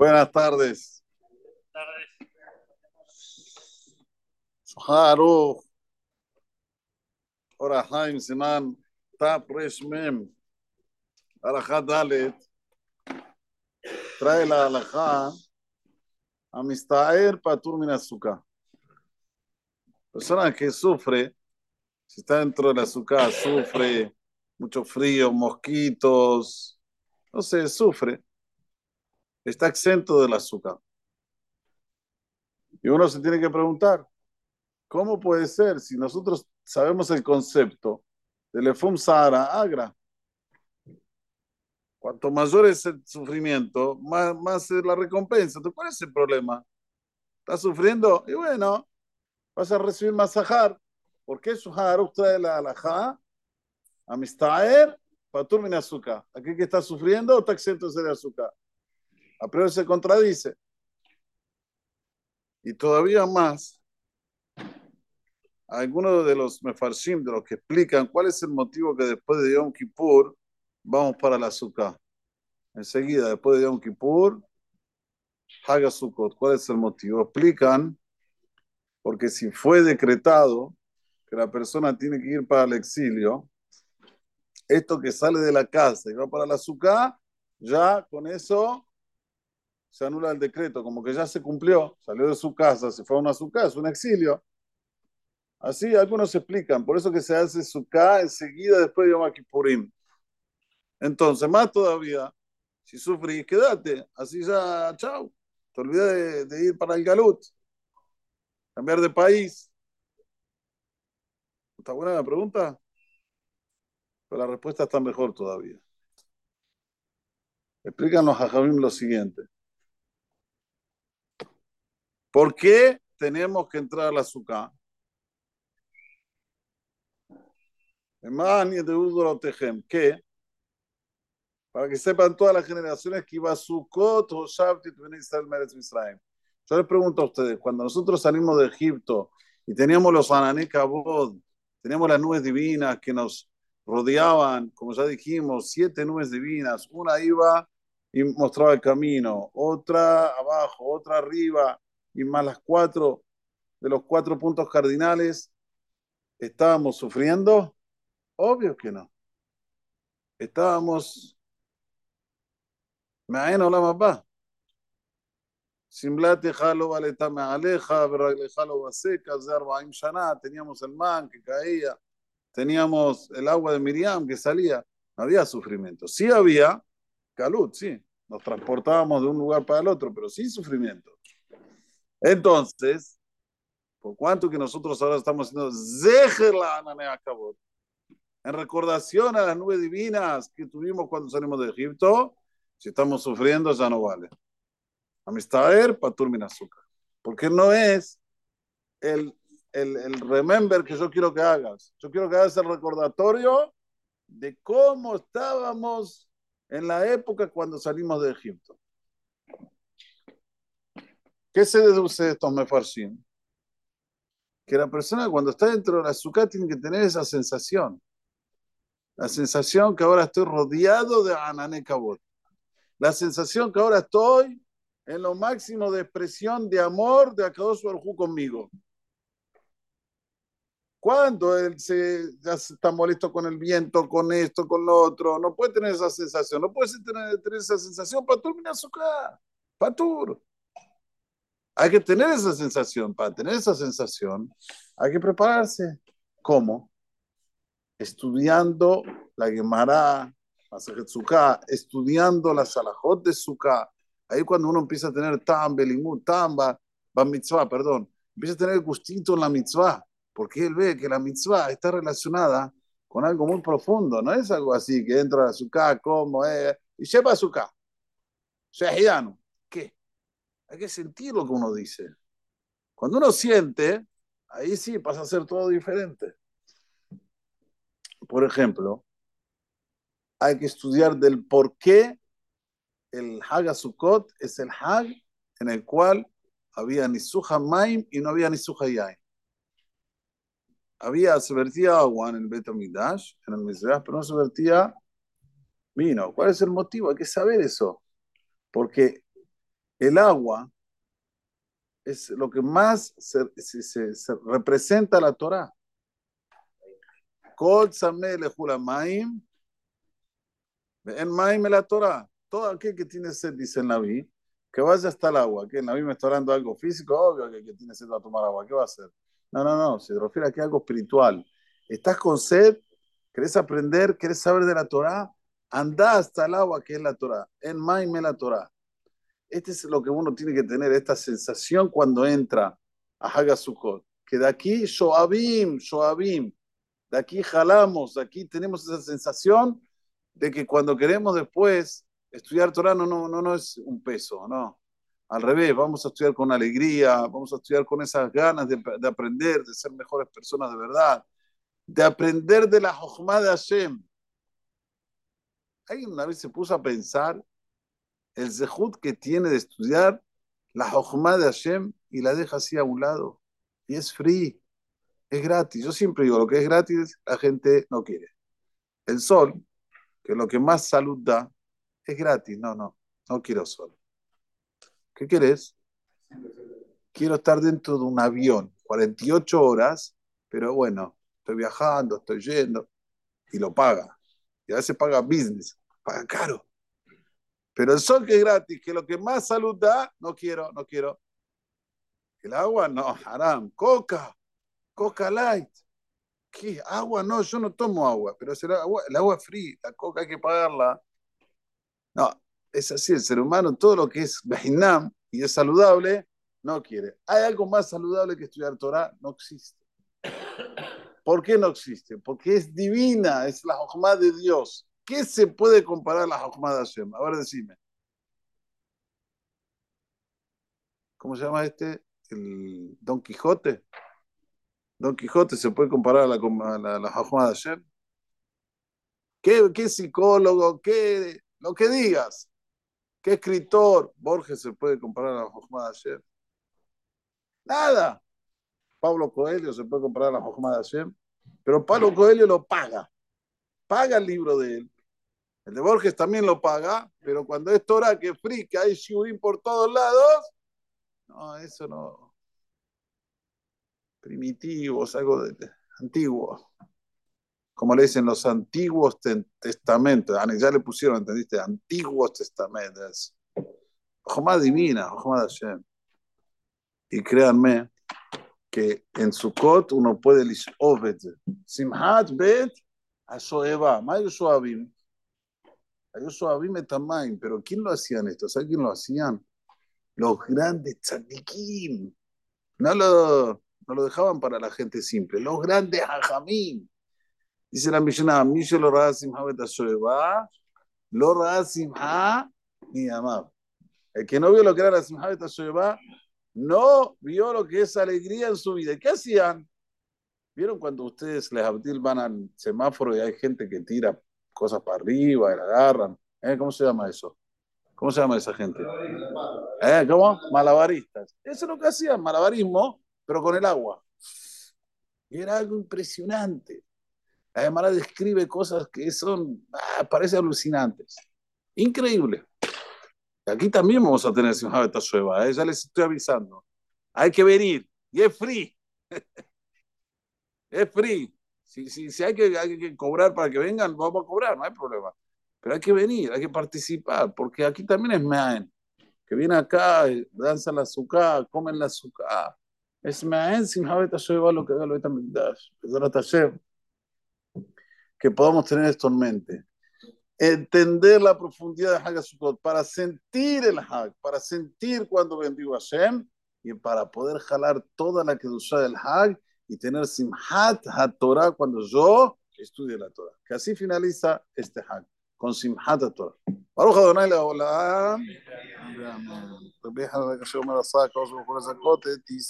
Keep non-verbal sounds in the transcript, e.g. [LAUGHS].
Buenas tardes. Haru. Ahora Haim Siman. Tap Mem. Dalet. Trae la alajá. Amistaer Patur Min Azúcar. Persona que sufre, si está dentro del azúcar, sufre mucho frío, mosquitos, no sé, sufre está exento del azúcar. Y uno se tiene que preguntar, ¿cómo puede ser si nosotros sabemos el concepto del Efum Sahara Agra? Cuanto mayor es el sufrimiento, más, más es la recompensa. ¿Cuál es el problema? ¿Estás sufriendo? Y bueno, vas a recibir más sahar. ¿Por qué su trae la alajá? Amistaer, patur min azúcar. Aquí que está sufriendo está exento de azúcar. A priori se contradice. Y todavía más, algunos de los mefarshim, de los que explican cuál es el motivo que después de Yom Kippur vamos para la azúcar. Enseguida, después de Yom Kippur, Haga Sukkot. ¿Cuál es el motivo? Explican, porque si fue decretado que la persona tiene que ir para el exilio, esto que sale de la casa y va para la azúcar, ya con eso se anula el decreto, como que ya se cumplió, salió de su casa, se fue a una su casa, un exilio. Así algunos explican, por eso que se hace su casa enseguida después de Yom. Entonces, más todavía, si sufrís, quédate, así ya, chao, te olvides de, ir para el Galut, cambiar de país. ¿Está buena la pregunta? Pero la respuesta está mejor todavía. Explícanos a Javim lo siguiente. ¿Por qué tenemos que entrar al azúcar? ¿Qué? Para que sepan todas las generaciones que iba a Sukkot o Shabbat Israel. Yo les pregunto a ustedes, cuando nosotros salimos de Egipto y teníamos los Ananekabod, teníamos las nubes divinas que nos rodeaban, como ya dijimos, siete nubes divinas, una iba y mostraba el camino, otra abajo, otra arriba, y más las cuatro de los cuatro puntos cardinales, ¿estábamos sufriendo? Obvio que no. Estábamos. Me la mapa. Simblate jalo valeta me aleja, jalo vaseca, zarbaim shana, teníamos el man que caía, teníamos el agua de Miriam que salía, no había sufrimiento. Sí había calud, sí, nos transportábamos de un lugar para el otro, pero sin sufrimiento. Entonces, por cuanto que nosotros ahora estamos haciendo en recordación a las nubes divinas que tuvimos cuando salimos de Egipto, si estamos sufriendo ya no vale. Amistader, patur azúcar. Porque no es el, el, el remember que yo quiero que hagas. Yo quiero que hagas el recordatorio de cómo estábamos en la época cuando salimos de Egipto. ¿Qué se deduce de estos mefarshim? Que la persona cuando está dentro de la azúcar tiene que tener esa sensación. La sensación que ahora estoy rodeado de Ananekabot. La sensación que ahora estoy en lo máximo de expresión de amor de Akadosh Baruj conmigo. Cuando él se, ya está molesto con el viento, con esto, con lo otro, no puede tener esa sensación, no puede tener, esa sensación. Patur, mira azúcar. Patur. Hay que tener esa sensación. Para tener esa sensación, hay que prepararse. ¿Cómo? Estudiando la Gemara, la estudiando la Salahot de Sukkah. Ahí cuando uno empieza a tener tam, belimut, tam, ba, mitzvah, perdón, empieza a tener gustito en la mitzvah, porque él ve que la mitzvah está relacionada con algo muy profundo, no es algo así que entra a Sukkah, como, eh, y lleva a Sukkah. Shehianu. Hay que sentir lo que uno dice. Cuando uno siente, ahí sí pasa a ser todo diferente. Por ejemplo, hay que estudiar del por qué el Hag Sukkot es el Hag en el cual había ni suja maim y no había ni suja yain. Había, se vertía agua en el Betamidash, en el Mizrah, pero no se vertía vino. ¿Cuál es el motivo? Hay que saber eso. Porque el agua es lo que más se, se, se, se representa la Torah. Kol Maim, en Maim la Torah. Todo aquel que tiene sed, dice el Naví, que vaya hasta el agua. Que el Naví me está hablando algo físico, obvio que el que tiene sed va a tomar agua. ¿Qué va a hacer? No, no, no, se refiere a algo espiritual. Estás con sed, querés aprender, querés saber de la Torah, anda hasta el agua que es la Torah. En Maim la Torah. Este es lo que uno tiene que tener, esta sensación cuando entra a Hagasukot. Que de aquí, Shoabim, Shoabim, de aquí jalamos, de aquí tenemos esa sensación de que cuando queremos después estudiar Torah no, no, no, no es un peso, no. Al revés, vamos a estudiar con alegría, vamos a estudiar con esas ganas de, de aprender, de ser mejores personas de verdad, de aprender de la Jochma de Hashem. Alguien una vez se puso a pensar el zehut que tiene de estudiar la Jochma de Hashem y la deja así a un lado. Y es free, es gratis. Yo siempre digo, lo que es gratis, la gente no quiere. El sol, que es lo que más salud da, es gratis. No, no, no quiero sol. ¿Qué quieres? Quiero estar dentro de un avión, 48 horas, pero bueno, estoy viajando, estoy yendo, y lo paga. Y a veces paga business, paga caro. Pero el sol que es gratis, que lo que más salud da, no quiero, no quiero. El agua, no, haram. Coca, Coca Light. ¿Qué? Agua, no, yo no tomo agua, pero el agua, agua fría, la coca hay que pagarla. No, es así, el ser humano, todo lo que es Behinam y es saludable, no quiere. ¿Hay algo más saludable que estudiar Torah? No existe. ¿Por qué no existe? Porque es divina, es la Jochma de Dios. ¿Qué se puede comparar la Jochma de Hashem? A decime. ¿Cómo se llama este? El Don Quijote. Don Quijote se puede comparar a la, a la, Hashem. ¿Qué, ¿Qué psicólogo? ¿Qué lo que digas. ¿Qué escritor Borges se puede comparar a la Jochma de Hashem? Nada. Pablo Coelho se puede comparar a la Jochma de Hashem, pero Pablo Coelho lo paga. Paga el libro de él. El de Borges también lo paga, pero cuando es Torah que que hay shiurim por todos lados, no, eso no. Primitivos, algo de, antiguo como le dicen los antiguos testamentos, ya le pusieron, ¿entendiste? Antiguos testamentos. Jomá divina, Jomá Hashem. Y créanme que en Sukkot uno puede lishovet. Simhat bet asoeva. Mayo suavim. Pero ¿quién lo hacían esto? ¿Sabes quién lo hacían? Los grandes tzadikim. No lo, no lo dejaban para la gente simple. Los grandes hajamim. Dice la Mishnah, Misho lo lo ni amab. El que no vio lo que era la simha betashoeva, no vio lo que es alegría en su vida. ¿Qué hacían? ¿Vieron cuando ustedes les abdil van al semáforo y hay gente que tira cosas para arriba la agarran? ¿Eh? ¿Cómo se llama eso? ¿Cómo se llama esa gente? ¿Eh? ¿Cómo? Malabaristas. Eso es lo que hacían, malabarismo, pero con el agua. Y era algo impresionante. Gemara describe cosas que son, ah, parece alucinantes. Increíble. Aquí también vamos a tener Simha Betashueva, ¿eh? ya les estoy avisando. Hay que venir. Y es free. [LAUGHS] es free. Si, si, si hay, que, hay, que, cobrar para que vengan, vamos a cobrar, no hay problema. Pero hay que venir, hay que participar, porque aquí también es Meaen. Que viene acá, danza la azúcar, comen la azúcar. Es Meaen sin Betashueva lo que da lo que podamos tener esto en mente. Entender la profundidad de Hagasukot para sentir el Hag, para sentir cuando bendigo a Hashem y para poder jalar toda la que usa del Hag y tener Simhat HaTorah cuando yo estudie la Torah. Que así finaliza este Hag, con Simhat HaTorah. Baruch Adonai Leolam.